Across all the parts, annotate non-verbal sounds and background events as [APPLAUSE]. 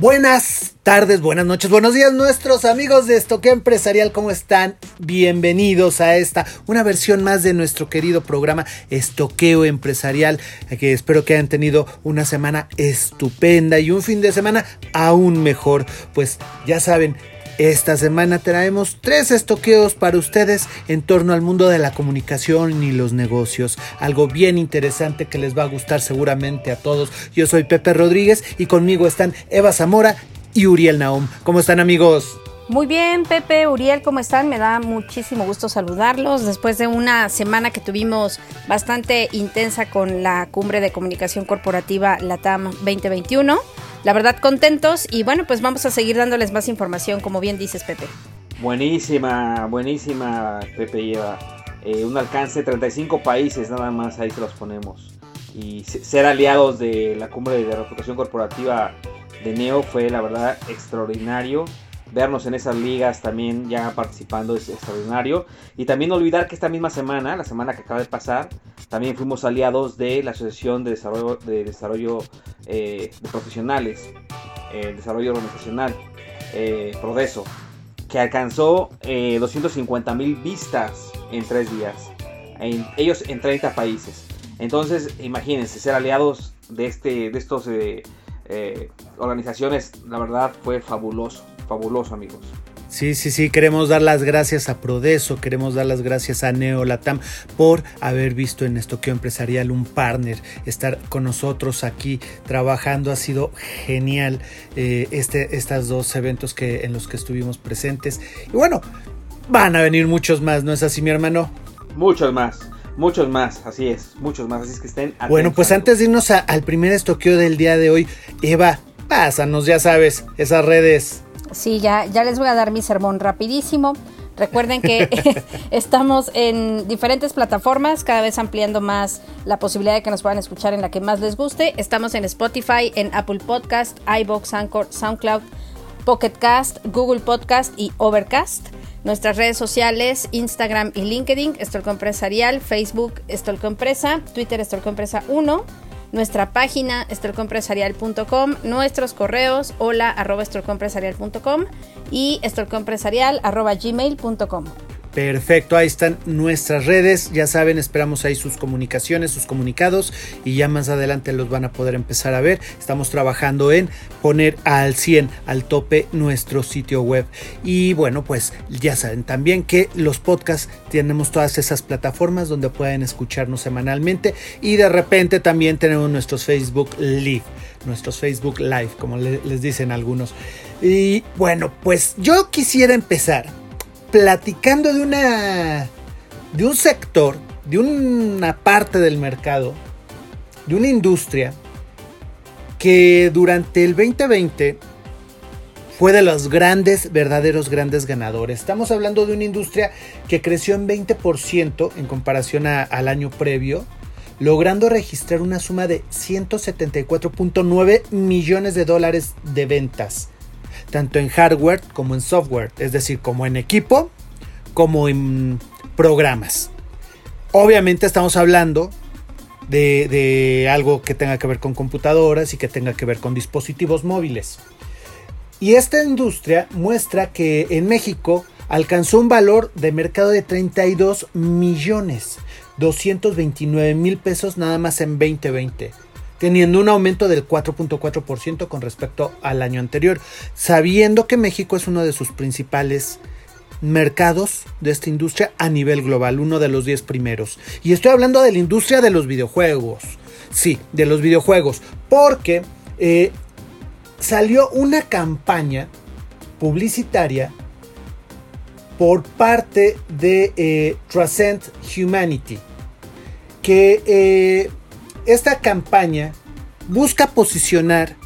Buenas tardes, buenas noches, buenos días nuestros amigos de Estoqueo Empresarial, ¿cómo están? Bienvenidos a esta, una versión más de nuestro querido programa Estoqueo Empresarial, que espero que hayan tenido una semana estupenda y un fin de semana aún mejor, pues ya saben, esta semana traemos tres estoqueos para ustedes en torno al mundo de la comunicación y los negocios. Algo bien interesante que les va a gustar seguramente a todos. Yo soy Pepe Rodríguez y conmigo están Eva Zamora y Uriel Naum. ¿Cómo están amigos? Muy bien, Pepe, Uriel, ¿cómo están? Me da muchísimo gusto saludarlos después de una semana que tuvimos bastante intensa con la cumbre de comunicación corporativa LATAM 2021 la verdad contentos y bueno, pues vamos a seguir dándoles más información, como bien dices, Pepe. Buenísima, buenísima, Pepe lleva eh, un alcance de 35 países, nada más ahí se los ponemos. Y ser aliados de la cumbre de reputación corporativa de Neo fue la verdad extraordinario vernos en esas ligas también ya participando es extraordinario. Y también olvidar que esta misma semana, la semana que acaba de pasar, también fuimos aliados de la Asociación de Desarrollo de, desarrollo, eh, Profesionales, eh, Desarrollo Organizacional, eh, Prodeso, que alcanzó 250 mil vistas en tres días. Ellos en 30 países. Entonces, imagínense, ser aliados de, este, de estos organizaciones, la verdad fue fabuloso fabuloso, amigos. Sí, sí, sí, queremos dar las gracias a Prodeso, queremos dar las gracias a Neolatam por haber visto en Estoqueo Empresarial un partner, estar con nosotros aquí trabajando, ha sido genial eh, este, estos dos eventos que, en los que estuvimos presentes. Y bueno, van a venir muchos más, ¿no es así, mi hermano? Muchos más. Muchos más, así es, muchos más, así es que estén atentos. Bueno, pues antes de irnos al primer estoqueo del día de hoy, Eva, pásanos, ya sabes, esas redes Sí, ya, ya les voy a dar mi sermón rapidísimo. Recuerden que [LAUGHS] estamos en diferentes plataformas, cada vez ampliando más la posibilidad de que nos puedan escuchar en la que más les guste. Estamos en Spotify, en Apple Podcast, iBox, Anchor, SoundCloud, Pocket Cast, Google Podcast y Overcast. Nuestras redes sociales, Instagram y LinkedIn, Estolco Empresarial, Facebook, Estolco Empresa, Twitter, Estolco Empresa 1 nuestra página estorcoempresarial.com, nuestros correos hola arroba estorcoempresarial.com y estorcoempresarial arroba. Perfecto, ahí están nuestras redes, ya saben, esperamos ahí sus comunicaciones, sus comunicados y ya más adelante los van a poder empezar a ver. Estamos trabajando en poner al 100, al tope nuestro sitio web. Y bueno, pues ya saben también que los podcasts tenemos todas esas plataformas donde pueden escucharnos semanalmente y de repente también tenemos nuestros Facebook Live, nuestros Facebook Live, como les dicen algunos. Y bueno, pues yo quisiera empezar platicando de una de un sector, de una parte del mercado, de una industria que durante el 2020 fue de los grandes, verdaderos grandes ganadores. Estamos hablando de una industria que creció en 20% en comparación al año previo, logrando registrar una suma de 174.9 millones de dólares de ventas tanto en hardware como en software, es decir, como en equipo, como en programas. Obviamente estamos hablando de, algo que tenga que ver con computadoras y que tenga que ver con dispositivos móviles. Y esta industria muestra que en México alcanzó un valor de mercado de 32 millones 229 mil pesos nada más en 2020 teniendo un aumento del 4.4% con respecto al año anterior, sabiendo que México es uno de sus principales mercados de esta industria a nivel global, uno de los 10 primeros. Y estoy hablando de la industria de los videojuegos. Sí, de los videojuegos, porque eh, salió una campaña publicitaria por parte de eh, Transcend Humanity, que eh, esta campaña busca posicionar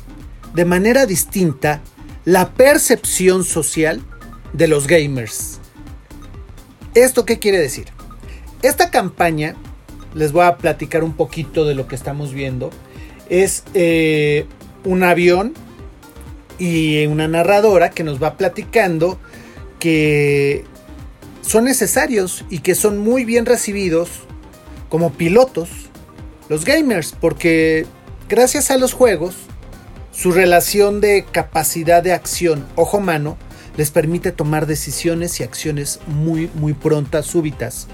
de manera distinta la percepción social de los gamers. ¿Esto qué quiere decir? Esta campaña, les voy a platicar un poquito de lo que estamos viendo, es eh, un avión y una narradora que nos va platicando que son necesarios y que son muy bien recibidos como pilotos los gamers, porque gracias a los juegos, su relación de capacidad de acción ojo-mano les permite tomar decisiones y acciones muy, muy prontas, súbitas.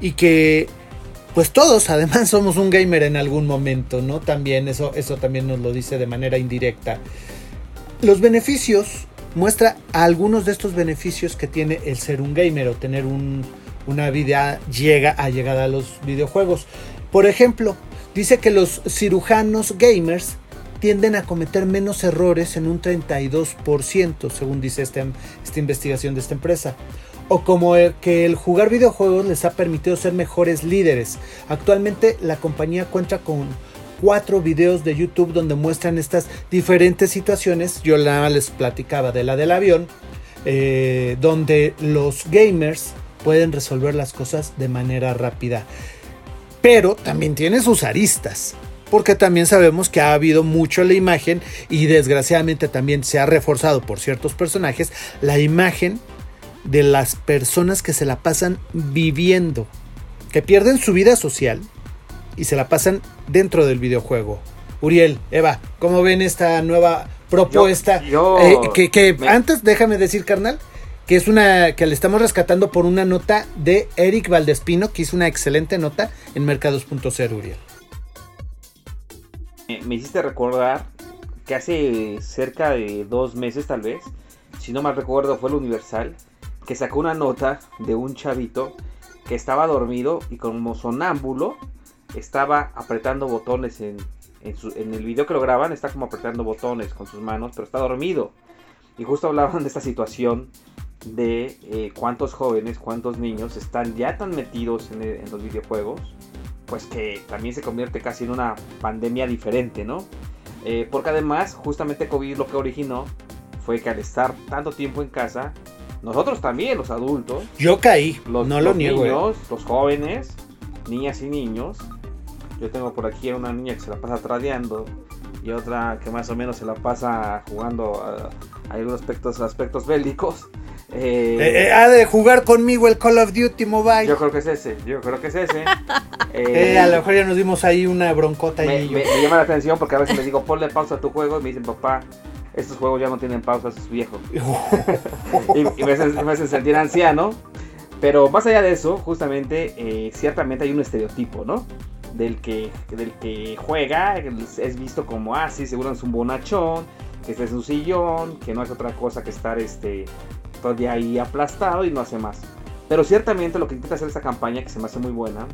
Y que, pues todos además [LAUGHS] somos un gamer en algún momento, ¿no? También eso, eso también nos lo dice de manera indirecta. Los beneficios, muestra algunos de estos beneficios que tiene el ser un gamer o tener una vida llega a llegada a los videojuegos. Por ejemplo, dice que los cirujanos gamers tienden a cometer menos errores en un 32%, según dice esta, esta investigación de esta empresa. O como que el jugar videojuegos les ha permitido ser mejores líderes. Actualmente la compañía cuenta con cuatro videos de YouTube donde muestran estas diferentes situaciones. Yo la les platicaba de la del avión, eh, donde los gamers pueden resolver las cosas de manera rápida. Pero también tiene sus aristas porque también sabemos que ha habido mucho la imagen y desgraciadamente también se ha reforzado por ciertos personajes la imagen de las personas que se la pasan viviendo, que pierden su vida social y se la pasan dentro del videojuego. Uriel, Eva, ¿cómo ven esta nueva propuesta? Eh, que, antes, déjame decir, carnal, que es una que le estamos rescatando por una nota de Eric Valdespino, que hizo una excelente nota en mercados.0, Uriel me hiciste recordar que hace cerca de dos meses tal vez, si no mal recuerdo fue el Universal, que sacó una nota de un chavito que estaba dormido y como sonámbulo estaba apretando botones en, en, el video que lo graban, está como apretando botones con sus manos, pero está dormido. Y justo hablaban de esta situación de eh, cuántos jóvenes, cuántos niños están ya tan metidos en los videojuegos pues que también se convierte casi en una pandemia diferente, ¿no? Eh, porque además, justamente COVID lo que originó fue que al estar tanto tiempo en casa, nosotros también, los adultos, yo caí, los, no lo niego, ¿eh? niños, los jóvenes, niñas y niños. Yo tengo por aquí una niña que se la pasa tradeando y otra que más o menos se la pasa jugando a, a algunos aspectos, aspectos bélicos. Eh, eh, eh, ha de jugar conmigo el Call of Duty Mobile. Yo creo que es ese, yo creo que es ese. [LAUGHS] a lo mejor ya nos dimos ahí una broncota. Me, me, llama la atención porque a veces le digo, ponle pausa a tu juego y me dicen, papá, estos juegos ya no tienen pausa, es viejo. [LAUGHS] [LAUGHS] y, me, hacen, sentir anciano. Pero más allá de eso, justamente, ciertamente hay un estereotipo, ¿no? Del que, del que juega, es visto como, ah, sí, seguro es un bonachón, que está en su sillón, que no es otra cosa que estar este, de ahí aplastado y no hace más. Pero ciertamente lo que intenta hacer esta campaña, que se me hace muy buena,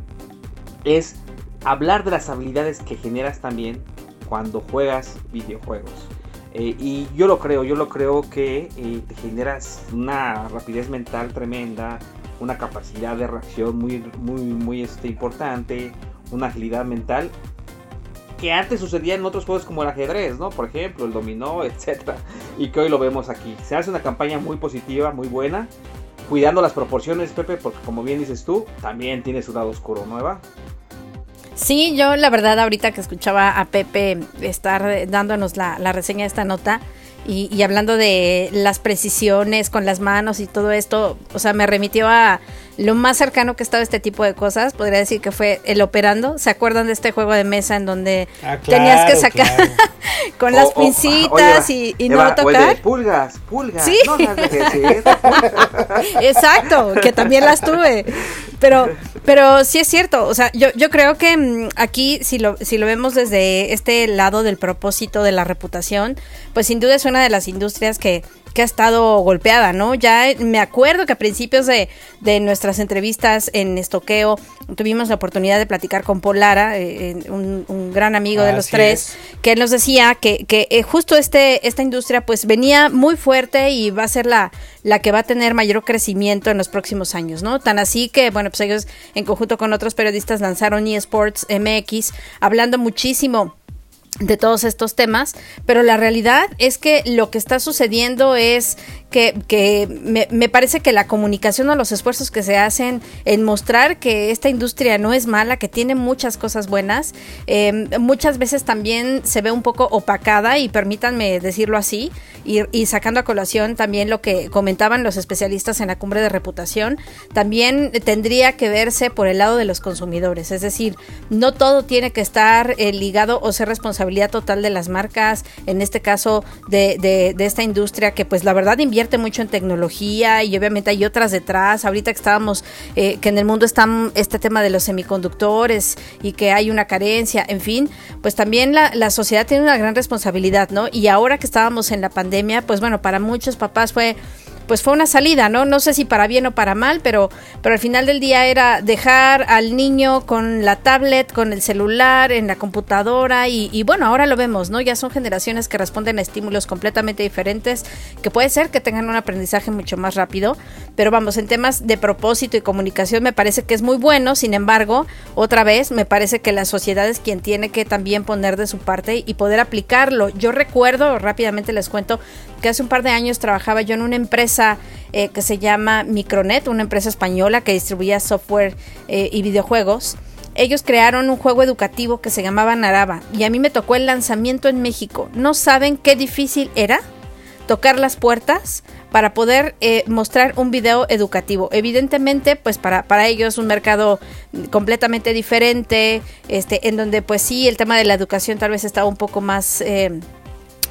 es hablar de las habilidades que generas también cuando juegas videojuegos. Eh, y yo lo creo, yo lo creo que eh, te generas una rapidez mental tremenda, una capacidad de reacción muy, muy, muy este, importante, una agilidad mental que antes sucedía en otros juegos como el ajedrez, ¿no? Por ejemplo, el dominó, [LAUGHS] etcétera, y que hoy lo vemos aquí. Se hace una campaña muy positiva, muy buena, cuidando las proporciones, Pepe, porque como bien dices tú, también tiene su lado oscuro, ¿nueva? Sí, yo la verdad ahorita que escuchaba a Pepe estar dándonos la, la reseña de esta nota, y, y, hablando de las precisiones con las manos y todo esto, o sea, me remitió a lo más cercano que estaba este tipo de cosas, podría decir que fue el operando. ¿Se acuerdan de este juego de mesa en donde ah, tenías que sacar [LAUGHS] con las pincitas y, no tocar? pulgas, pulgas. Sí. [LAUGHS] Exacto, que también las tuve. Pero, pero sí es cierto. O sea, yo, yo creo que mm, aquí, si lo, si lo vemos desde este lado del propósito de la reputación, pues sin duda es una de las industrias que que ha estado golpeada, ¿no? Ya me acuerdo que a principios de, nuestras entrevistas en Estoqueo tuvimos la oportunidad de platicar con Polara, eh, eh, un, gran amigo de los tres, que él nos decía que, que eh, justo este, esta industria pues venía muy fuerte y va a ser la, la que va a tener mayor crecimiento en los próximos años, ¿no? Tan así que, bueno, pues ellos en conjunto con otros periodistas lanzaron eSports MX, hablando muchísimo de todos estos temas, pero la realidad es que lo que está sucediendo es que, me, parece que la comunicación o los esfuerzos que se hacen en mostrar que esta industria no es mala, que tiene muchas cosas buenas, em, muchas veces también se ve un poco opacada y permítanme decirlo así, y, y, sacando a colación también lo que comentaban los especialistas en la cumbre de reputación, también tendría que verse por el lado de los consumidores, es decir, no todo tiene que estar eh, ligado o ser responsabilidad total de las marcas, en este caso de, de, de esta industria que pues la verdad invierte mucho en tecnología y obviamente hay otras detrás. Ahorita que estábamos, eh, que en el mundo está este tema de los semiconductores y que hay una carencia, en fin, pues también la, la sociedad tiene una gran responsabilidad, ¿no? Y ahora que estábamos en la pandemia, pues bueno, para muchos papás fue pues fue una salida, ¿no? No sé si para bien o para mal, pero, pero al final del día era dejar al niño con la tablet, con el celular, en la computadora y, bueno, ahora lo vemos, ¿no? Ya son generaciones que responden a estímulos completamente diferentes, que puede ser que tengan un aprendizaje mucho más rápido, pero vamos, en temas de propósito y comunicación me parece que es muy bueno, sin embargo, otra vez, me parece que la sociedad es quien tiene que también poner de su parte y poder aplicarlo. Yo recuerdo, rápidamente les cuento, que hace un par de años trabajaba yo en una empresa eh, que se llama Micronet, una empresa española que distribuía software eh, y videojuegos. Ellos crearon un juego educativo que se llamaba Naraba y a mí me tocó el lanzamiento en México. ¿No saben qué difícil era tocar las puertas para poder eh, mostrar un video educativo. Evidentemente, pues para, para ellos un mercado completamente diferente, este, en donde pues sí, el tema de la educación tal vez estaba un poco más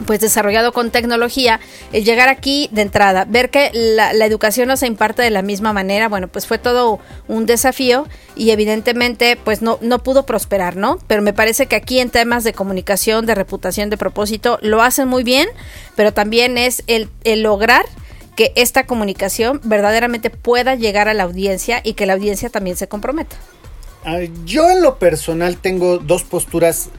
pues desarrollado con tecnología, el llegar aquí de entrada, ver que la, educación no se imparte de la misma manera, bueno, pues fue todo un desafío y evidentemente pues no, no pudo prosperar, ¿no? Pero me parece que aquí en temas de comunicación, de reputación, de propósito, lo hacen muy bien, pero también es el, el lograr que esta comunicación verdaderamente pueda llegar a la audiencia y que la audiencia también se comprometa. Yo en lo personal tengo dos posturas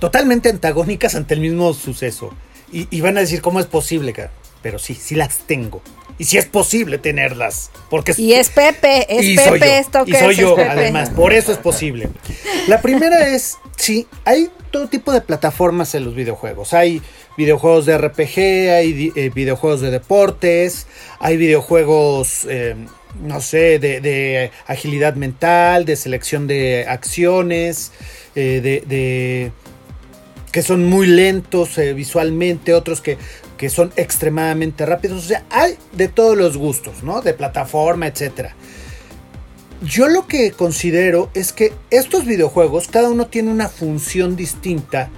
totalmente antagónicas ante el mismo suceso. Y, van a decir, ¿cómo es posible? Pero sí, sí las tengo. Y sí es posible tenerlas. Porque y es Pepe, es Pepe esto que Y soy yo, además, por eso es posible. La primera es, sí, hay todo tipo de plataformas en los videojuegos. Hay videojuegos de RPG, hay eh, videojuegos de deportes, hay videojuegos, eh, no sé, de, agilidad mental, de selección de acciones, eh, de que son muy lentos eh, visualmente, otros que, que, son extremadamente rápidos. O sea, hay de todos los gustos, ¿no? De plataforma, etc. Yo lo que considero es que estos videojuegos, cada uno tiene una función distinta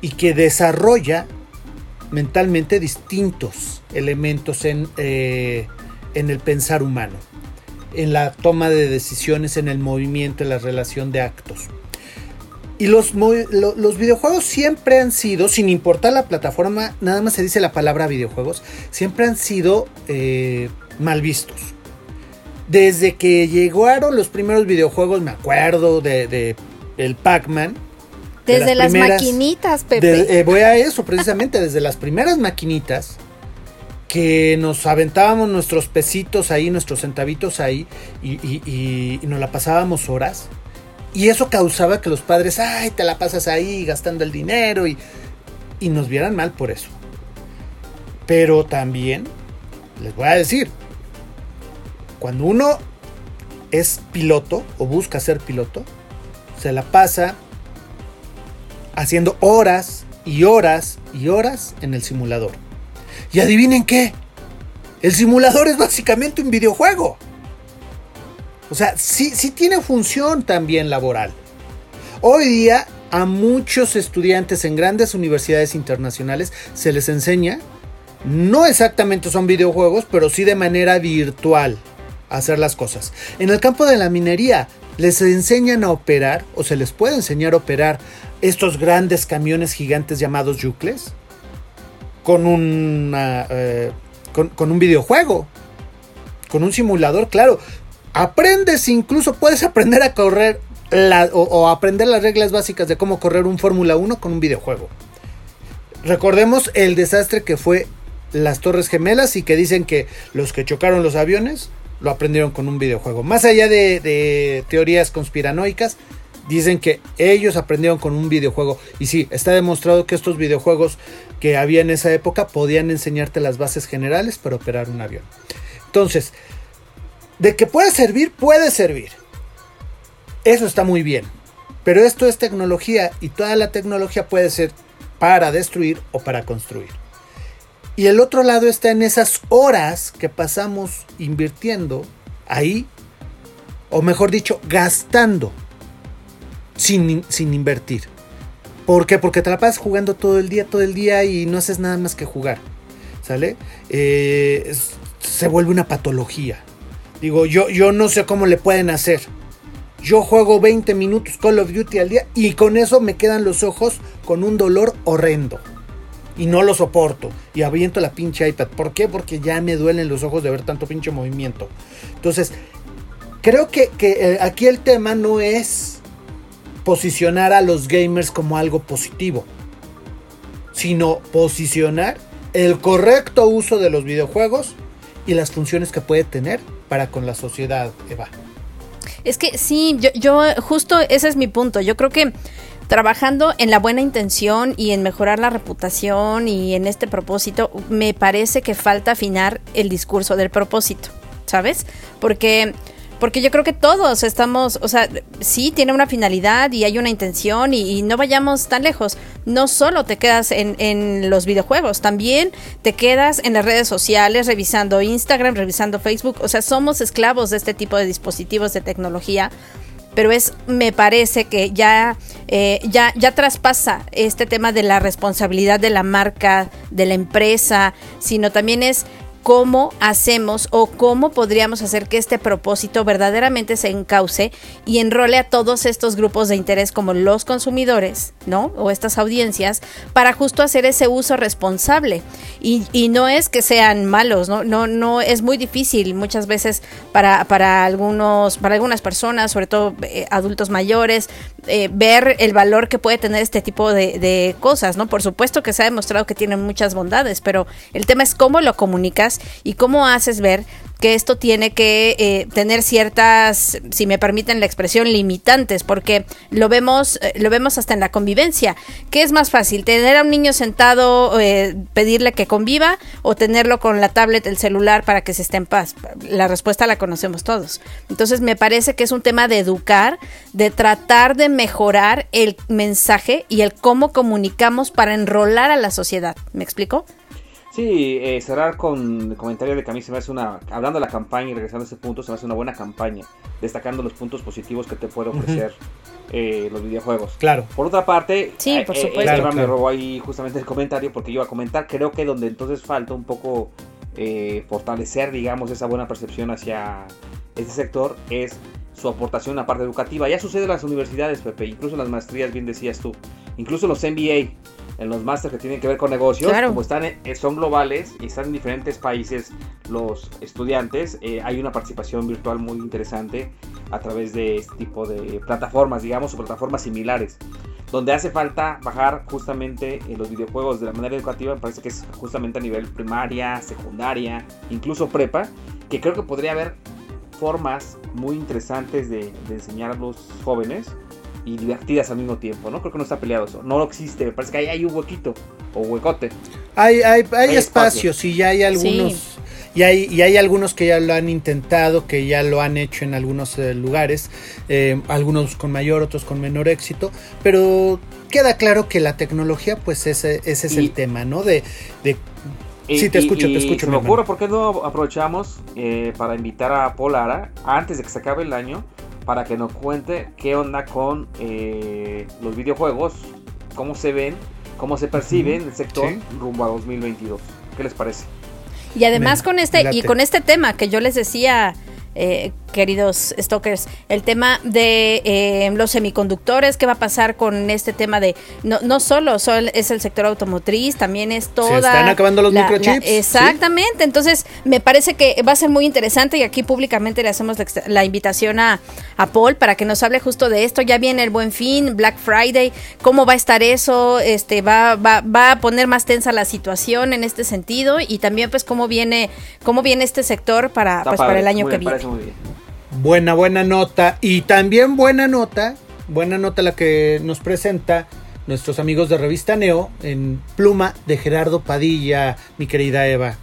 y que desarrolla mentalmente distintos elementos en, eh, en el pensar humano, en la toma de decisiones, en el movimiento, en la relación de actos. Y los, los videojuegos siempre han sido, sin importar la plataforma, nada más se dice la palabra videojuegos, siempre han sido eh, mal vistos. Desde que llegaron los primeros videojuegos, me acuerdo de, el Pac-Man. Desde las, maquinitas, Pepe. Eh, voy a eso, precisamente, [LAUGHS] desde las primeras maquinitas que nos aventábamos nuestros pesitos ahí, nuestros centavitos ahí, y, y nos la pasábamos horas. Y eso causaba que los padres, ay, te la pasas ahí gastando el dinero y, y nos vieran mal por eso. Pero también, les voy a decir, cuando uno es piloto o busca ser piloto, se la pasa haciendo horas y horas y horas en el simulador. Y adivinen qué, el simulador es básicamente un videojuego. O sea, sí, sí tiene función también laboral. Hoy día a muchos estudiantes en grandes universidades internacionales se les enseña, no exactamente son videojuegos, pero sí de manera virtual hacer las cosas. En el campo de la minería les enseñan a operar o se les puede enseñar a operar estos grandes camiones gigantes llamados yucles con, eh, con un videojuego, con un simulador, claro aprendes, incluso puedes aprender a correr o, aprender las reglas básicas de cómo correr un Fórmula 1 con un videojuego. Recordemos el desastre que fue las Torres Gemelas y que dicen que los que chocaron los aviones lo aprendieron con un videojuego. Más allá de, teorías conspiranoicas, dicen que ellos aprendieron con un videojuego. Y sí, está demostrado que estos videojuegos que había en esa época podían enseñarte las bases generales para operar un avión. Entonces, de que puede servir, puede servir. Eso está muy bien. Pero esto es tecnología y toda la tecnología puede ser para destruir o para construir. Y el otro lado está en esas horas que pasamos invirtiendo ahí, o mejor dicho, gastando sin, sin invertir. ¿Por qué? Porque te la pasas jugando todo el día, todo el día y no haces nada más que jugar. ¿Sale? Eh, se vuelve una patología. Digo, yo, yo no sé cómo le pueden hacer. Yo juego 20 minutos Call of Duty al día y con eso me quedan los ojos con un dolor horrendo. Y no lo soporto. Y aviento la pinche iPad. ¿Por qué? Porque ya me duelen los ojos de ver tanto pinche movimiento. Entonces, creo que, que eh, aquí el tema no es posicionar a los gamers como algo positivo. Sino posicionar el correcto uso de los videojuegos y las funciones que puede tener para con la sociedad, Eva. Es que sí, yo, yo justo ese es mi punto. Yo creo que trabajando en la buena intención y en mejorar la reputación y en este propósito, me parece que falta afinar el discurso del propósito, ¿sabes? Porque porque yo creo que todos estamos, o sea, sí tiene una finalidad y hay una intención y, no vayamos tan lejos. No solo te quedas en, los videojuegos, también te quedas en las redes sociales, revisando Instagram, revisando Facebook. O sea, somos esclavos de este tipo de dispositivos de tecnología. Pero es, me parece que ya, eh, ya, ya traspasa este tema de la responsabilidad de la marca, de la empresa, sino también es cómo hacemos o cómo podríamos hacer que este propósito verdaderamente se encauce y enrole a todos estos grupos de interés como los consumidores, ¿no? O estas audiencias para justo hacer ese uso responsable. Y, no es que sean malos, ¿no? No, no es muy difícil muchas veces para, para algunos, para algunas personas, sobre todo eh, adultos mayores, eh, ver el valor que puede tener este tipo de, de cosas, ¿no? Por supuesto que se ha demostrado que tienen muchas bondades, pero el tema es cómo lo comunicas y cómo haces ver que esto tiene que eh, tener ciertas, si me permiten la expresión, limitantes, porque lo vemos, eh, lo vemos hasta en la convivencia. ¿Qué es más fácil? ¿Tener a un niño sentado, eh, pedirle que conviva o tenerlo con la tablet, el celular para que se esté en paz? La respuesta la conocemos todos. Entonces me parece que es un tema de educar, de tratar de mejorar el mensaje y el cómo comunicamos para enrolar a la sociedad. ¿Me explico? Sí, eh, cerrar con el comentario de que a mí se me hace una, hablando de la campaña y regresando a ese punto, se me hace una buena campaña, destacando los puntos positivos que te puede ofrecer eh, los videojuegos. Claro. Por otra parte, sí, eh, supuesto. me robó ahí justamente el comentario porque yo iba a comentar, creo que donde entonces falta un poco fortalecer, digamos, esa buena percepción hacia este sector es su aportación a la parte educativa. Ya sucede en las universidades, Pepe, incluso en las maestrías, bien decías tú, incluso los MBA en los másteres que tienen que ver con negocios, como están eh, son globales y están en diferentes países los estudiantes, eh, hay una participación virtual muy interesante a través de este tipo de plataformas, digamos, o plataformas similares, donde hace falta bajar justamente en los videojuegos de la manera educativa, me parece que es justamente a nivel primaria, secundaria, incluso prepa, que creo que podría haber formas muy interesantes de, de enseñar a los jóvenes y divertidas al mismo tiempo, ¿no? Creo que no está peleado eso. No existe, me parece que ahí hay un huequito o huecote. Hay, hay, hay, espacios y ya hay algunos. Y hay, y hay algunos que ya lo han intentado, que ya lo han hecho en algunos eh, lugares, eh, algunos con mayor, otros con menor éxito, pero queda claro que la tecnología, pues ese, ese es el tema, ¿no? De, de Sí, te escucho, te escucho. Se me ocurre, ¿por qué no aprovechamos eh, para invitar a Polara antes de que se acabe el año para que nos cuente qué onda con eh, los videojuegos, cómo se ven, cómo se perciben el sector rumbo a 2022. ¿Qué les parece? Y además con este y con este tema que yo les decía eh, queridos stalkers, el tema de eh, los semiconductores, qué va a pasar con este tema de, no, no solo, es el sector automotriz, también es toda... Se están acabando los microchips. exactamente, entonces me parece que va a ser muy interesante y aquí públicamente le hacemos la, invitación a, a, Paul para que nos hable justo de esto, ya viene el buen fin, Black Friday, cómo va a estar eso, este va, va, va a poner más tensa la situación en este sentido y también pues cómo viene, cómo viene este sector para, pues, para el año que viene. Buena, buena nota. Y también buena nota, buena nota la que nos presenta nuestros amigos de Revista Neo en pluma de Gerardo Padilla, mi querida Eva.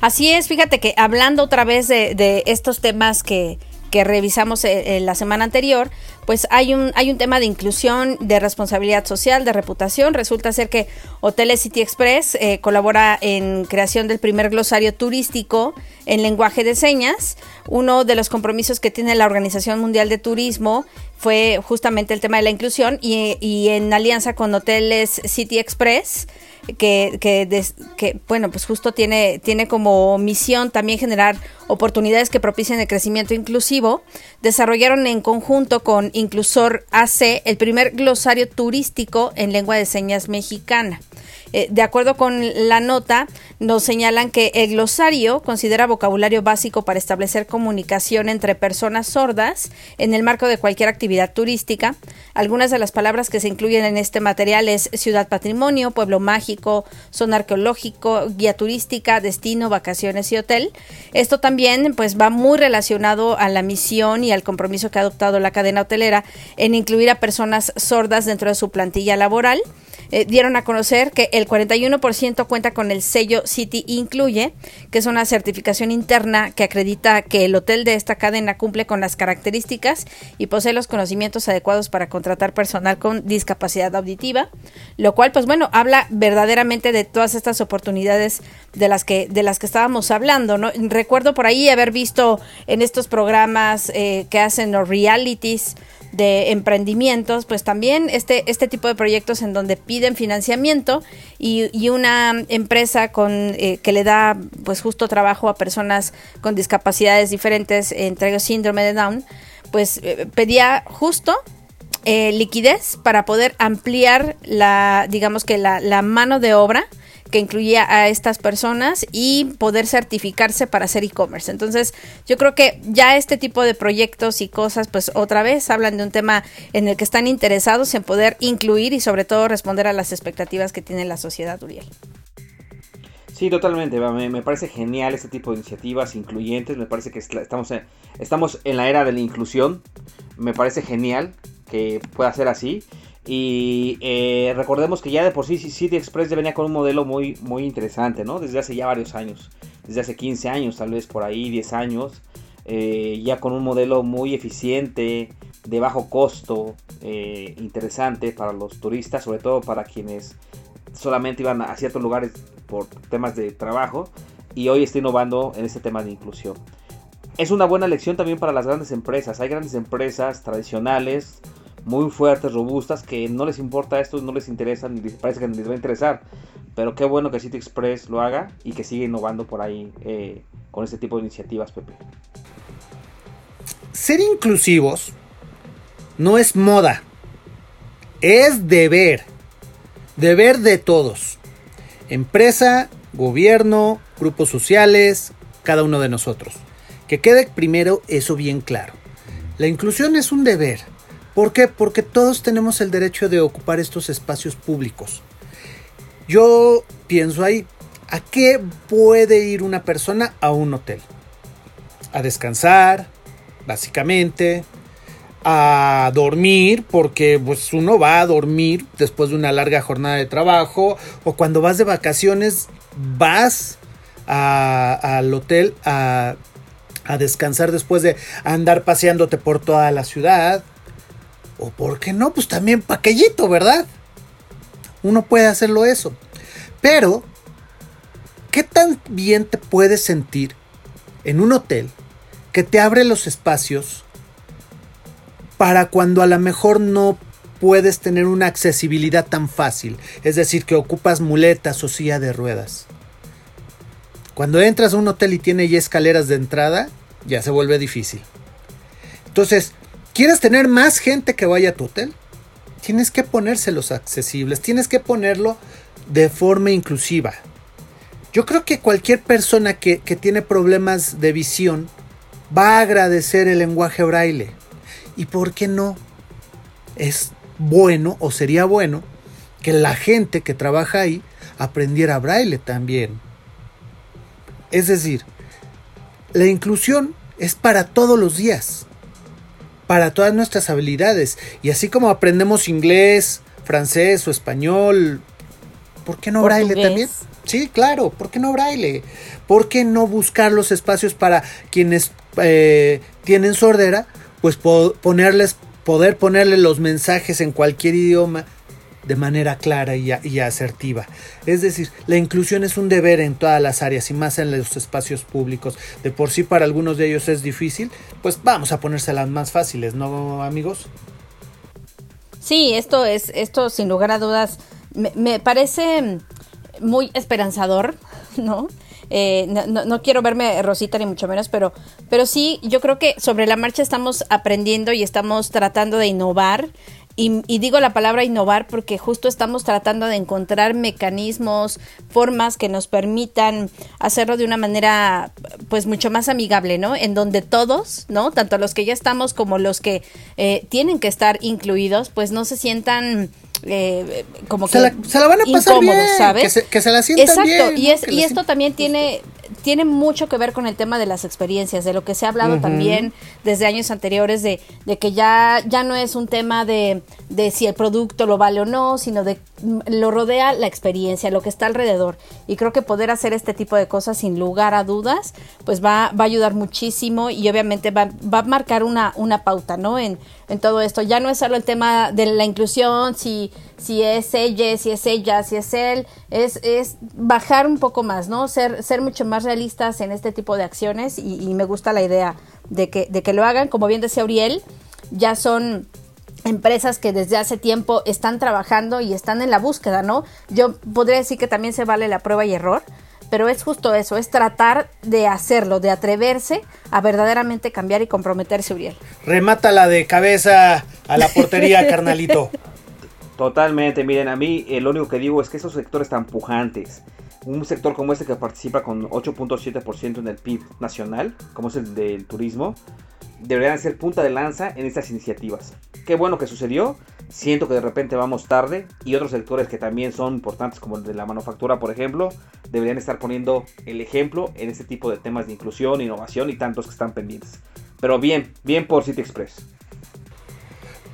Así es, fíjate que hablando otra vez de, estos temas que, que revisamos eh, eh, la semana anterior, pues hay un, hay un tema de inclusión, de responsabilidad social, de reputación. Resulta ser que Hoteles City Express eh, colabora en creación del primer glosario turístico en lenguaje de señas. Uno de los compromisos que tiene la Organización Mundial de Turismo fue justamente el tema de la inclusión y, y en alianza con Hoteles City Express que, que, bueno, pues justo tiene, tiene como misión también generar oportunidades que propicien el crecimiento inclusivo, desarrollaron en conjunto con Inclusor AC el primer glosario turístico en lengua de señas mexicana. Eh, de acuerdo con la nota, nos señalan que el glosario considera vocabulario básico para establecer comunicación entre personas sordas en el marco de cualquier actividad turística. Algunas de las palabras que se incluyen en este material es ciudad patrimonio, pueblo mágico, zona arqueológico, guía turística, destino, vacaciones y hotel. Esto también pues va muy relacionado a la misión y al compromiso que ha adoptado la cadena hotelera en incluir a personas sordas dentro de su plantilla laboral. Eh, dieron a conocer que el 41% cuenta con el sello City Incluye, que es una certificación interna que acredita que el hotel de esta cadena cumple con las características y posee los conocimientos adecuados para contratar personal con discapacidad auditiva, lo cual pues bueno, habla verdaderamente de todas estas oportunidades de las que de las que estábamos hablando, ¿no? Recuerdo por ahí haber visto en estos programas eh, que hacen los realities de emprendimientos, pues también este, este tipo de proyectos en donde piden financiamiento y, una empresa con, eh, que le da pues justo trabajo a personas con discapacidades diferentes, entre síndrome de Down, pues eh, pedía justo eh, liquidez para poder ampliar la, digamos que la mano de obra que incluía a estas personas y poder certificarse para hacer e-commerce. Entonces, yo creo que ya este tipo de proyectos y cosas, pues otra vez hablan de un tema en el que están interesados en poder incluir y sobre todo responder a las expectativas que tiene la sociedad, Uriel. Sí, totalmente. Me, parece genial este tipo de iniciativas incluyentes. Me parece que estamos estamos en la era de la inclusión. Me parece genial que pueda ser así. Y eh, recordemos que ya de por sí City Express venía con un modelo muy, muy interesante, ¿no? Desde hace ya varios años, desde hace 15 años, tal vez por ahí, 10 años, eh, ya con un modelo muy eficiente, de bajo costo, eh, interesante para los turistas, sobre todo para quienes solamente iban a ciertos lugares por temas de trabajo, y hoy está innovando en este tema de inclusión. Es una buena lección también para las grandes empresas. Hay grandes empresas tradicionales, muy fuertes, robustas, que no les importa esto, no les interesa, ni les parece que les va a interesar. Pero qué bueno que City Express lo haga y que siga innovando por ahí eh, con este tipo de iniciativas, Pepe. Ser inclusivos no es moda, es deber. Deber de todos. Empresa, gobierno, grupos sociales, cada uno de nosotros. Que quede primero eso bien claro. La inclusión es un deber ¿Por qué? Porque todos tenemos el derecho de ocupar estos espacios públicos. Yo pienso ahí, ¿a qué puede ir una persona a un hotel? A descansar, básicamente, a dormir, porque pues uno va a dormir después de una larga jornada de trabajo, o cuando vas de vacaciones vas al hotel a, a descansar después de andar paseándote por toda la ciudad. O por qué no, pues también paquellito, ¿verdad? Uno puede hacerlo eso. Pero, ¿qué tan bien te puedes sentir en un hotel que te abre los espacios para cuando a lo mejor no puedes tener una accesibilidad tan fácil? Es decir, que ocupas muletas o silla de ruedas. Cuando entras a un hotel y tiene ya escaleras de entrada, ya se vuelve difícil. Entonces, ¿quieres tener más gente que vaya a tu hotel? Tienes que ponérselos accesibles, tienes que ponerlo de forma inclusiva. Yo creo que cualquier persona que, que tiene problemas de visión va a agradecer el lenguaje braille. ¿Y por qué no? Es bueno o sería bueno que la gente que trabaja ahí aprendiera braille también. Es decir, la inclusión es para todos los días, para todas nuestras habilidades. Y así como aprendemos inglés, francés o español, ¿por qué no braille también? Sí, claro, ¿por qué no braille? ¿Por qué no buscar los espacios para quienes eh, tienen sordera? Pues ponerles, poder ponerle los mensajes en cualquier idioma de manera clara y, asertiva. Es decir, la inclusión es un deber en todas las áreas y más en los espacios públicos. De por sí para algunos de ellos es difícil, pues vamos a ponérselas más fáciles, ¿no, amigos? Sí, esto es, esto sin lugar a dudas, me, parece muy esperanzador, [LAUGHS] ¿no? Eh, no, no, quiero verme rosita ni mucho menos, pero, pero sí, yo creo que sobre la marcha estamos aprendiendo y estamos tratando de innovar y, digo la palabra innovar porque justo estamos tratando de encontrar mecanismos, formas que nos permitan hacerlo de una manera pues mucho más amigable, ¿no? En donde todos, ¿no? Tanto los que ya estamos como los que eh, tienen que estar incluidos, pues no se sientan... Eh, como que se la, se la, van a pasar bien, ¿sabes? Que se, la sientan Exacto, y, es, y esto también tiene, tiene mucho que ver con el tema de las experiencias, de lo que se ha hablado también desde años anteriores, de, de, que ya, ya no es un tema de, de si el producto lo vale o no, sino de lo rodea la experiencia, lo que está alrededor. Y creo que poder hacer este tipo de cosas sin lugar a dudas, pues va, va a ayudar muchísimo y obviamente va, va a marcar una, una pauta, ¿no? En, en todo esto. Ya no es solo el tema de la inclusión, si, si es ella, si es ella, si es él, es, es bajar un poco más, ¿no? Ser, ser mucho más realistas en este tipo de acciones y, me gusta la idea de que, de que lo hagan. Como bien decía Uriel, ya son empresas que desde hace tiempo están trabajando y están en la búsqueda, ¿no? Yo podría decir que también se vale la prueba y error, pero es justo eso, es tratar de hacerlo, de atreverse a verdaderamente cambiar y comprometerse, Uriel. Remátala de cabeza a la portería, [LAUGHS] carnalito. Totalmente, miren, a mí eh, lo único que digo es que esos sectores tan pujantes, un sector como este que participa con 8.7% en el PIB nacional, como es el del turismo, deberían ser punta de lanza en estas iniciativas. Qué bueno que sucedió, siento que de repente vamos tarde y otros sectores que también son importantes como el de la manufactura, por ejemplo, deberían estar poniendo el ejemplo en este tipo de temas de inclusión, innovación y tantos que están pendientes. Pero bien, bien por City Express.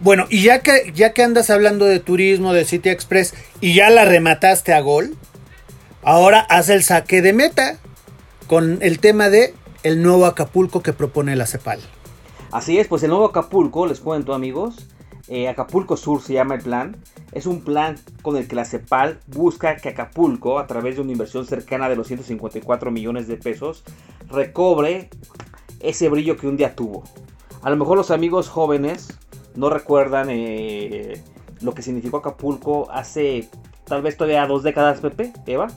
Bueno, y ya que, ya que andas hablando de turismo, de City Express, y ya la remataste a gol, ahora haz el saque de meta con el tema de el nuevo Acapulco que propone la CEPAL. Así es, pues el nuevo Acapulco, les cuento amigos, eh, Acapulco Sur se llama el plan. Es un plan con el que la CEPAL busca que Acapulco, a través de una inversión cercana de los 154 millones de pesos, recobre ese brillo que un día tuvo. A lo mejor los amigos jóvenes no recuerdan eh, lo que significó Acapulco hace tal vez todavía dos décadas, Pepe, Eva,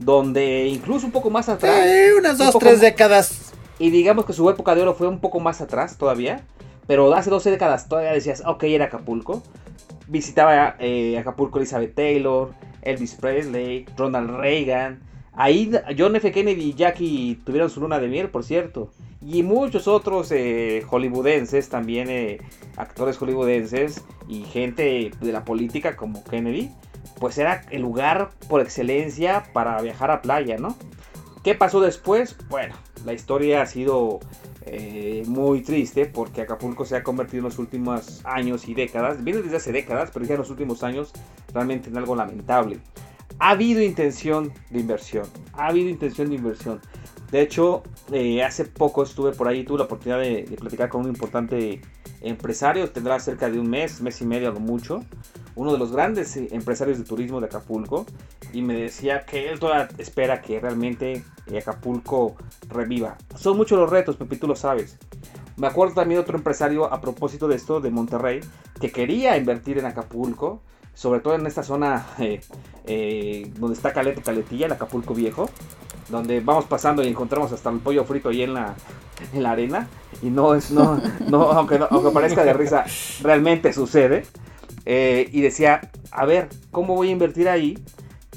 donde incluso un poco más atrás. unas dos, tres décadas y digamos que su época de oro fue un poco más atrás todavía. Pero hace 12 décadas todavía decías, ok, era Acapulco. Visitaba eh, Acapulco Elizabeth Taylor, Elvis Presley, Ronald Reagan. Ahí John F. Kennedy y Jackie tuvieron su luna de miel, por cierto. Y muchos otros eh, hollywoodenses, también eh, actores hollywoodenses y gente de la política como Kennedy. Pues era el lugar por excelencia para viajar a playa, ¿no? ¿Qué pasó después? Bueno, la historia ha sido eh, muy triste porque Acapulco se ha convertido en los últimos años y décadas, viene desde hace décadas, pero ya en los últimos años realmente en algo lamentable. Ha habido intención de inversión, ha habido intención de inversión. De hecho, eh, hace poco estuve por ahí, tuve la oportunidad de, platicar con un importante empresario, tendrá cerca de un mes, mes y medio, algo mucho, uno de los grandes eh, empresarios de turismo de Acapulco, y me decía que él todavía espera que realmente eh, Acapulco reviva. Son muchos los retos, Pepi, tú lo sabes. Me acuerdo también de otro empresario a propósito de esto, de Monterrey, que quería invertir en Acapulco, sobre todo en esta zona [LAUGHS] donde está Caleto Caletilla, el Acapulco Viejo. Donde vamos pasando y encontramos hasta el pollo frito ahí en la, en la arena. Y no es, no, no, aunque, aunque parezca de risa, realmente sucede. Eh, y decía, a ver, ¿cómo voy a invertir ahí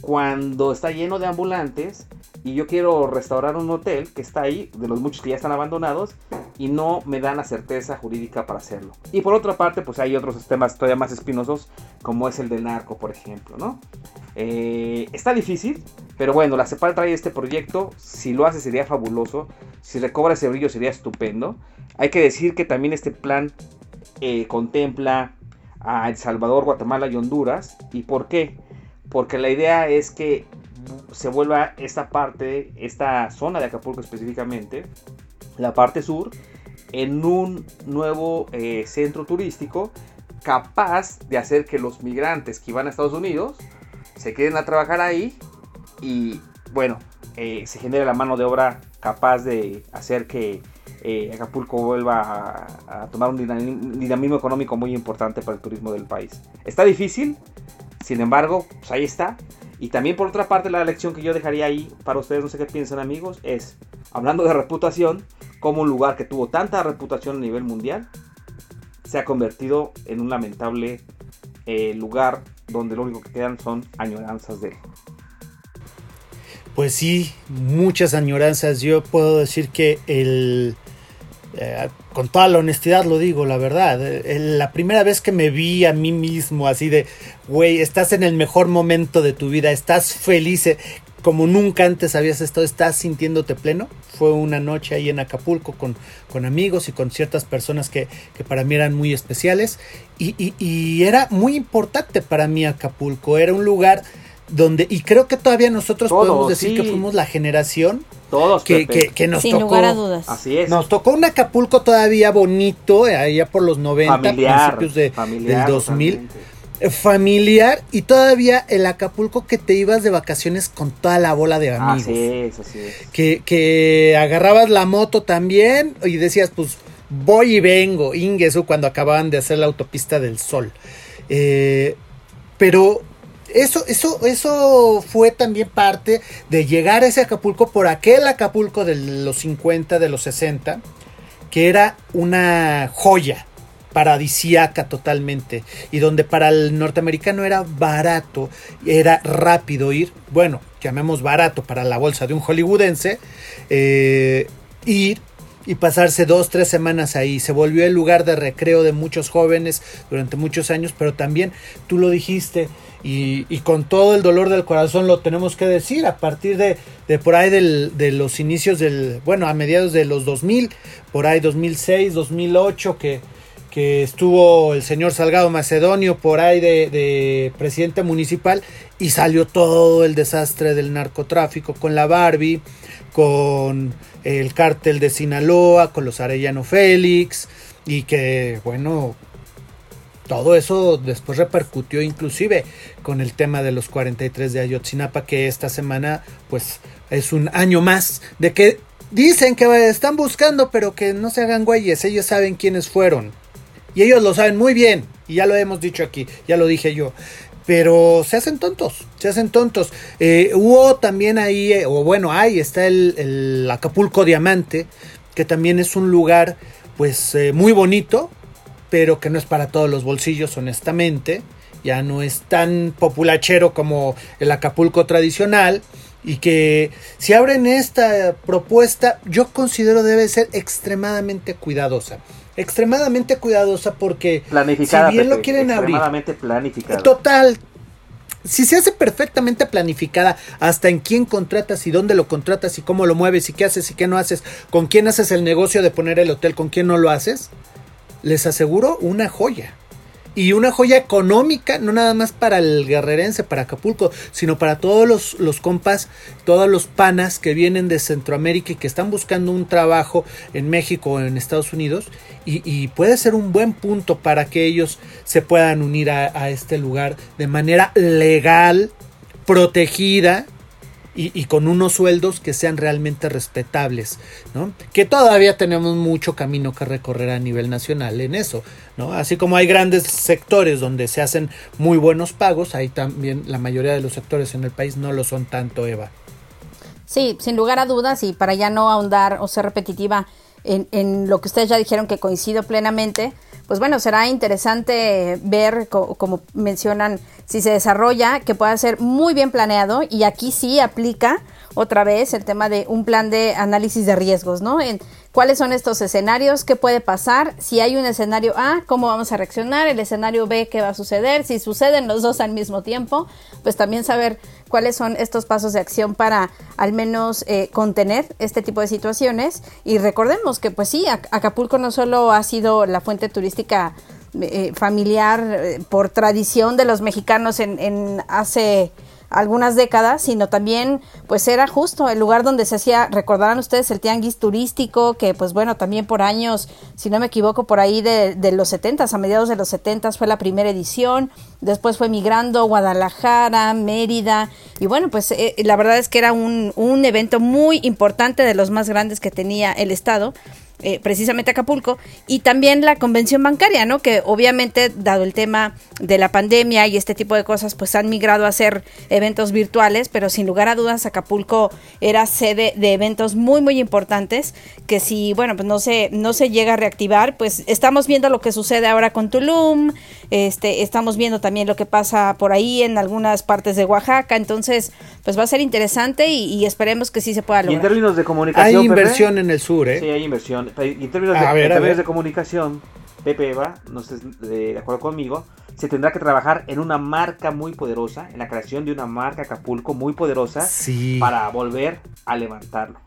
cuando está lleno de ambulantes y yo quiero restaurar un hotel que está ahí, de los muchos que ya están abandonados, y no me dan la certeza jurídica para hacerlo. Y por otra parte, pues hay otros temas todavía más espinosos, como es el del narco, por ejemplo, ¿no? Eh, está difícil, pero bueno, la CEPAL trae este proyecto, si lo hace sería fabuloso, si recobra ese brillo sería estupendo. Hay que decir que también este plan eh, contempla a El Salvador, Guatemala y Honduras. ¿Y por qué? Porque la idea es que se vuelva esta parte, esta zona de Acapulco específicamente, la parte sur, en un nuevo eh, centro turístico capaz de hacer que los migrantes que van a Estados Unidos se queden a trabajar ahí y bueno, eh, se genere la mano de obra capaz de hacer que eh, Acapulco vuelva a, tomar un dinamismo económico muy importante para el turismo del país. Está difícil, sin embargo, pues ahí está. Y también por otra parte la lección que yo dejaría ahí para ustedes, no sé qué piensan amigos, es, hablando de reputación, como un lugar que tuvo tanta reputación a nivel mundial, se ha convertido en un lamentable eh, lugar donde lo único que quedan son añoranzas de él. Pues sí, muchas añoranzas. Yo puedo decir que el... Eh, con toda la honestidad lo digo, la verdad. Eh, la primera vez que me vi a mí mismo así de, güey, estás en el mejor momento de tu vida, estás feliz, eh, como nunca antes habías estado, estás sintiéndote pleno. Fue una noche ahí en Acapulco con, con amigos y con ciertas personas que, que para mí eran muy especiales. Y, y, y, era muy importante para mí Acapulco. Era un lugar donde, y creo que todavía nosotros podemos decir que fuimos la generación todos que, que, que, nos Sin tocó. lugar a dudas. Así es. Nos tocó un Acapulco todavía bonito, eh, allá por los 90, familiar, principios de, familiar, del 2000. totalmente. Eh, Familiar y todavía el Acapulco que te ibas de vacaciones con toda la bola de amigos. Así es, así es. Que, que agarrabas la moto también y decías, pues voy y vengo, Ingesu, cuando acababan de hacer la autopista del sol. Eh, pero eso, eso, eso fue también parte de llegar a ese Acapulco por aquel Acapulco de los 50, de los 60, que era una joya paradisíaca totalmente y donde para el norteamericano era barato, era rápido ir, bueno, llamemos barato para la bolsa de un hollywoodense, eh, ir y pasarse dos, tres semanas ahí. Se volvió el lugar de recreo de muchos jóvenes durante muchos años, pero también tú lo dijiste y, con todo el dolor del corazón lo tenemos que decir, a partir de, de por ahí del, de los inicios del, bueno, a mediados de los 2000, por ahí 2006, 2008, que que estuvo el señor Salgado Macedonio por ahí de, presidente municipal y salió todo el desastre del narcotráfico con la Barbie, con el cártel de Sinaloa, con los Arellano Félix y que bueno, todo eso después repercutió inclusive con el tema de los 43 de Ayotzinapa que esta semana pues es un año más de que dicen que están buscando pero que no se hagan güeyes, ellos saben quiénes fueron. Y ellos lo saben muy bien. Y ya lo hemos dicho aquí. Ya lo dije yo. Pero se hacen tontos. Se hacen tontos. Eh, hubo también ahí. Eh, o bueno, ahí está el, Acapulco Diamante. Que también es un lugar. Pues eh, muy bonito. Pero que no es para todos los bolsillos, honestamente. Ya no es tan populachero como el Acapulco tradicional y que si abren esta propuesta yo considero debe ser extremadamente cuidadosa extremadamente cuidadosa porque planificada, si bien Pepe, lo quieren abrir extremadamente planificada. total si se hace perfectamente planificada hasta en quién contratas y dónde lo contratas y cómo lo mueves y qué haces y qué no haces con quién haces el negocio de poner el hotel con quién no lo haces les aseguro una joya y una joya económica, no nada más para el guerrerense, para Acapulco, sino para todos los, los, compas, todos los panas que vienen de Centroamérica y que están buscando un trabajo en México o en Estados Unidos. Y, puede ser un buen punto para que ellos se puedan unir a este lugar de manera legal, protegida, y, y, con unos sueldos que sean realmente respetables, ¿no? Que todavía tenemos mucho camino que recorrer a nivel nacional en eso, ¿no? Así como hay grandes sectores donde se hacen muy buenos pagos, ahí también la mayoría de los sectores en el país no lo son tanto, Eva. Sí, sin lugar a dudas y para ya no ahondar o ser repetitiva en, en lo que ustedes ya dijeron que coincido plenamente, pues bueno, será interesante ver, como mencionan, si se desarrolla, que pueda ser muy bien planeado y aquí sí aplica otra vez el tema de un plan de análisis de riesgos, ¿no? En cuáles son estos escenarios, qué puede pasar, si hay un escenario A, cómo vamos a reaccionar, el escenario B, qué va a suceder, si suceden los dos al mismo tiempo, pues también saber cuáles son estos pasos de acción para al menos eh, contener este tipo de situaciones. Y recordemos que pues sí, Acapulco no solo ha sido la fuente turística eh, familiar eh, por tradición de los mexicanos en, en hace algunas décadas, sino también pues era justo el lugar donde se hacía, recordarán ustedes el tianguis turístico, que pues bueno, también por años, si no me equivoco, por ahí de, de los setentas, a mediados de los setentas fue la primera edición, después fue migrando Guadalajara, Mérida, y bueno, pues eh, la verdad es que era un, un evento muy importante de los más grandes que tenía el Estado eh, precisamente Acapulco, y también la convención bancaria, ¿no? Que obviamente, dado el tema de la pandemia y este tipo de cosas, pues han migrado a hacer eventos virtuales, pero sin lugar a dudas Acapulco era sede de eventos muy, muy importantes, que si, bueno, pues no se, no se llega a reactivar, pues estamos viendo lo que sucede ahora con Tulum, este, estamos viendo también lo que pasa por ahí en algunas partes de Oaxaca, entonces, pues va a ser interesante y, esperemos que sí se pueda lograr. Y en términos de comunicación. Hay inversión en el sur, ¿eh? Sí, hay inversión y en términos, de, de comunicación, Pepe Eva, no sé, de, acuerdo conmigo, se tendrá que trabajar en una marca muy poderosa, en la creación de una marca Acapulco muy poderosa para volver a levantarlo.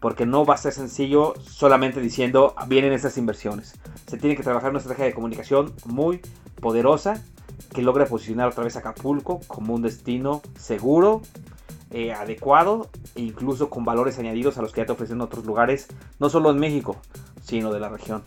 Porque no va a ser sencillo solamente diciendo vienen estas inversiones. Se tiene que trabajar una estrategia de comunicación muy poderosa que logre posicionar otra vez a Acapulco como un destino seguro, eh, adecuado e incluso con valores añadidos a los que ya te ofrecen otros lugares, no solo en México, sino de la región.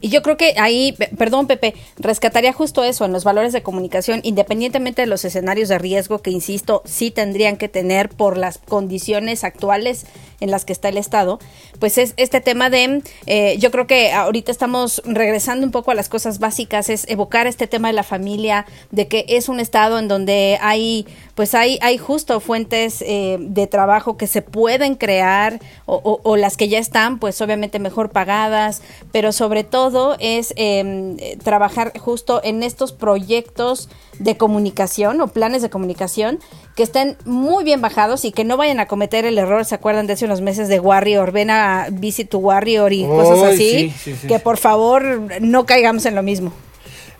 Y yo creo que ahí, perdón Pepe, rescataría justo eso en los valores de comunicación, independientemente de los escenarios de riesgo que, insisto, sí tendrían que tener por las condiciones actuales en las que está el Estado, pues es este tema de, eh, yo creo que ahorita estamos regresando un poco a las cosas básicas, es evocar este tema de la familia, de que es un Estado en donde hay pues hay, hay justo fuentes eh, de trabajo que se pueden crear o, las que ya están, pues obviamente mejor pagadas, pero sobre todo es em, trabajar justo en estos proyectos de comunicación o planes de comunicación que estén muy bien bajados y que no vayan a cometer el error, ¿se acuerdan de hace unos meses de Warrior? Ven a Visit to Warrior y cosas así, que por favor no caigamos en lo mismo.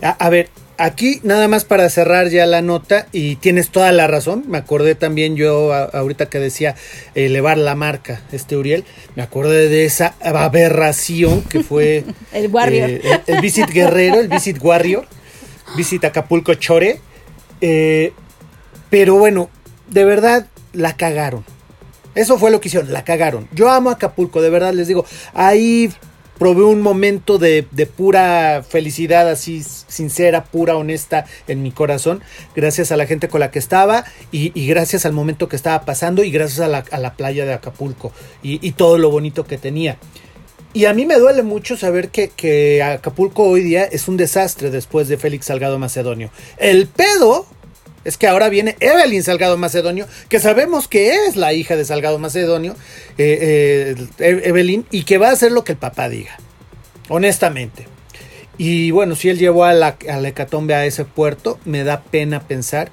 a ver, aquí nada más para cerrar ya la nota y tienes toda la razón, me acordé también yo ahorita que decía elevar la marca, este Uriel, me acordé de esa aberración que fue [LAUGHS] el Warrior. Eh, el, Visit Guerrero, el Visit Warrior, Visit Acapulco Chore, eh, pero bueno, de verdad la cagaron. Eso fue lo que hicieron, la cagaron. Yo amo Acapulco, de verdad les digo. Ahí probé un momento de, pura felicidad, así sincera, pura, honesta en mi corazón, gracias a la gente con la que estaba y, gracias al momento que estaba pasando y gracias a la, playa de Acapulco y, todo lo bonito que tenía. Y a mí me duele mucho saber que, que Acapulco hoy día es un desastre después de Félix Salgado Macedonio. El pedo es que ahora viene Evelyn Salgado Macedonio, que sabemos que es la hija de Salgado Macedonio, eh, eh, Evelyn, y que va a hacer lo que el papá diga, honestamente. Y bueno, si él llevó a la, a la hecatombe a ese puerto, me da pena pensar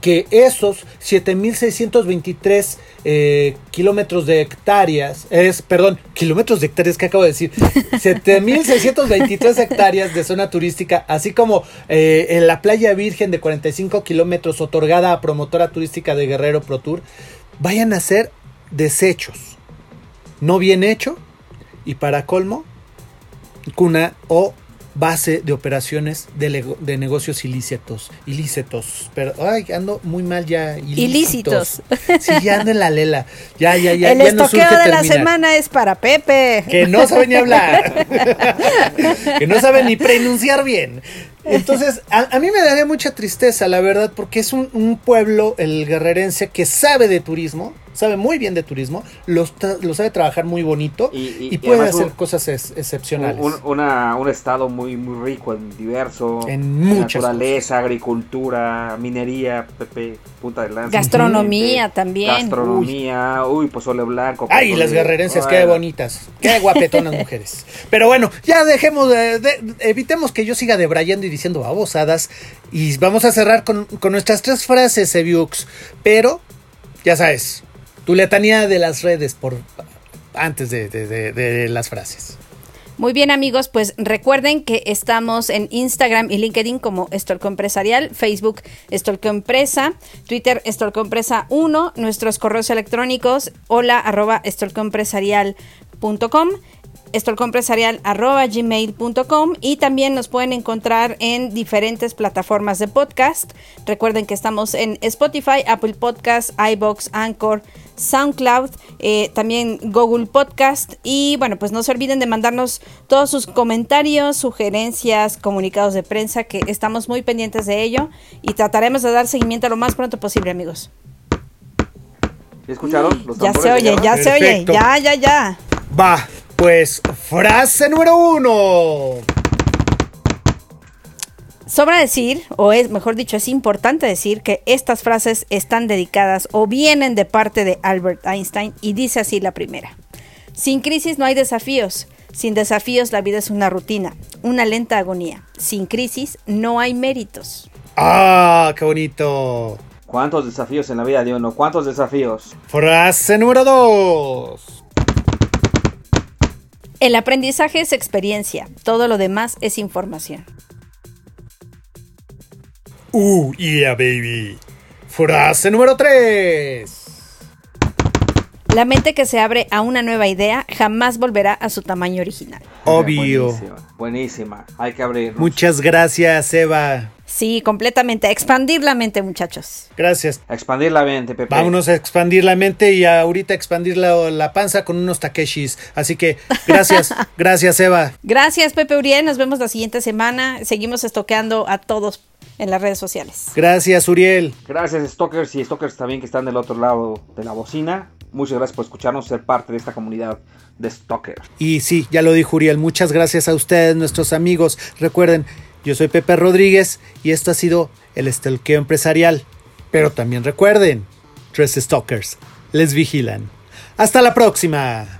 que esos 7.623 eh, kilómetros de hectáreas, es, perdón, kilómetros de hectáreas que acabo de decir, [LAUGHS] 7.623 hectáreas de zona turística, así como eh, en la playa virgen de 45 kilómetros otorgada a promotora turística de Guerrero Pro Tour, vayan a ser desechos, no bien hecho, y para colmo, cuna o base de operaciones de, negocios ilícitos. Ilícitos. Pero, ay, ando muy mal ya. Ilícitos. Sí, ya ando en la lela. Ya, ya, ya. El ya estoqueo de la semana es para Pepe. Que no sabe ni hablar. [LAUGHS] que no sabe ni pronunciar bien. [LAUGHS] Entonces, a, mí me daría mucha tristeza, la verdad, porque es un, un pueblo, el guerrerense, que sabe de turismo, sabe muy bien de turismo, lo, sabe trabajar muy bonito y, puede hacer cosas excepcionales. Un, un, estado muy, muy rico en diverso, en naturaleza, agricultura, minería, Pepe, punta de lanza. Gastronomía también. Gastronomía, uy, pozole blanco. Ay, las guerrerenses, qué bonitas, qué guapetonas [LAUGHS] mujeres. Pero bueno, ya dejemos, de, evitemos que yo siga debrayando y diciendo babosadas y vamos a cerrar con, con nuestras tres frases, Eviux. Pero, ya sabes, tu letanía de las redes por antes de, las frases. Muy bien amigos, pues recuerden que estamos en Instagram y LinkedIn como Estolco Empresarial, Facebook Estolco Empresa, Twitter Estolco Empresa 1, nuestros correos electrónicos hola arroba gmail.com y también nos pueden encontrar en diferentes plataformas de podcast. Recuerden que estamos en Spotify, Apple Podcast, iBox, Anchor, SoundCloud, eh, también Google Podcast y bueno, pues no se olviden de mandarnos todos sus comentarios, sugerencias, comunicados de prensa que estamos muy pendientes de ello y trataremos de dar seguimiento lo más pronto posible, amigos. ¿Escucharon? ya se oye, ya se oye, ya, ya, ya. Va. Pues frase número uno. Sobra decir, o es mejor dicho, es importante decir que estas frases están dedicadas o vienen de parte de Albert Einstein y dice así la primera. Sin crisis no hay desafíos. Sin desafíos la vida es una rutina, una lenta agonía. Sin crisis no hay méritos. ¡Ah, qué bonito! ¿Cuántos desafíos en la vida de uno? ¿Cuántos desafíos? Frase número dos. El aprendizaje es experiencia, todo lo demás es información. Uh, yeah, baby. Frase número 3. La mente que se abre a una nueva idea jamás volverá a su tamaño original. Obvio. Buenísima, buenísima. hay que abrir. Muchas gracias, Eva. Sí, completamente. expandir la mente, muchachos. Gracias. expandir la mente, Pepe. Vámonos a expandir la mente y ahorita expandir la, panza con unos takeshis. Así que gracias, [LAUGHS] gracias, Eva. Gracias, Pepe Uriel. Nos vemos la siguiente semana. Seguimos estoqueando a todos en las redes sociales. Gracias, Uriel. Gracias, Stalkers y Stalkers también que están del otro lado de la bocina. Muchas gracias por escucharnos, ser parte de esta comunidad de Stalkers. Y sí, ya lo dijo Uriel. Muchas gracias a ustedes, nuestros amigos. Recuerden, yo soy Pepe Rodríguez y esto ha sido el estelqueo empresarial. Pero también recuerden, tres stalkers les vigilan. Hasta la próxima.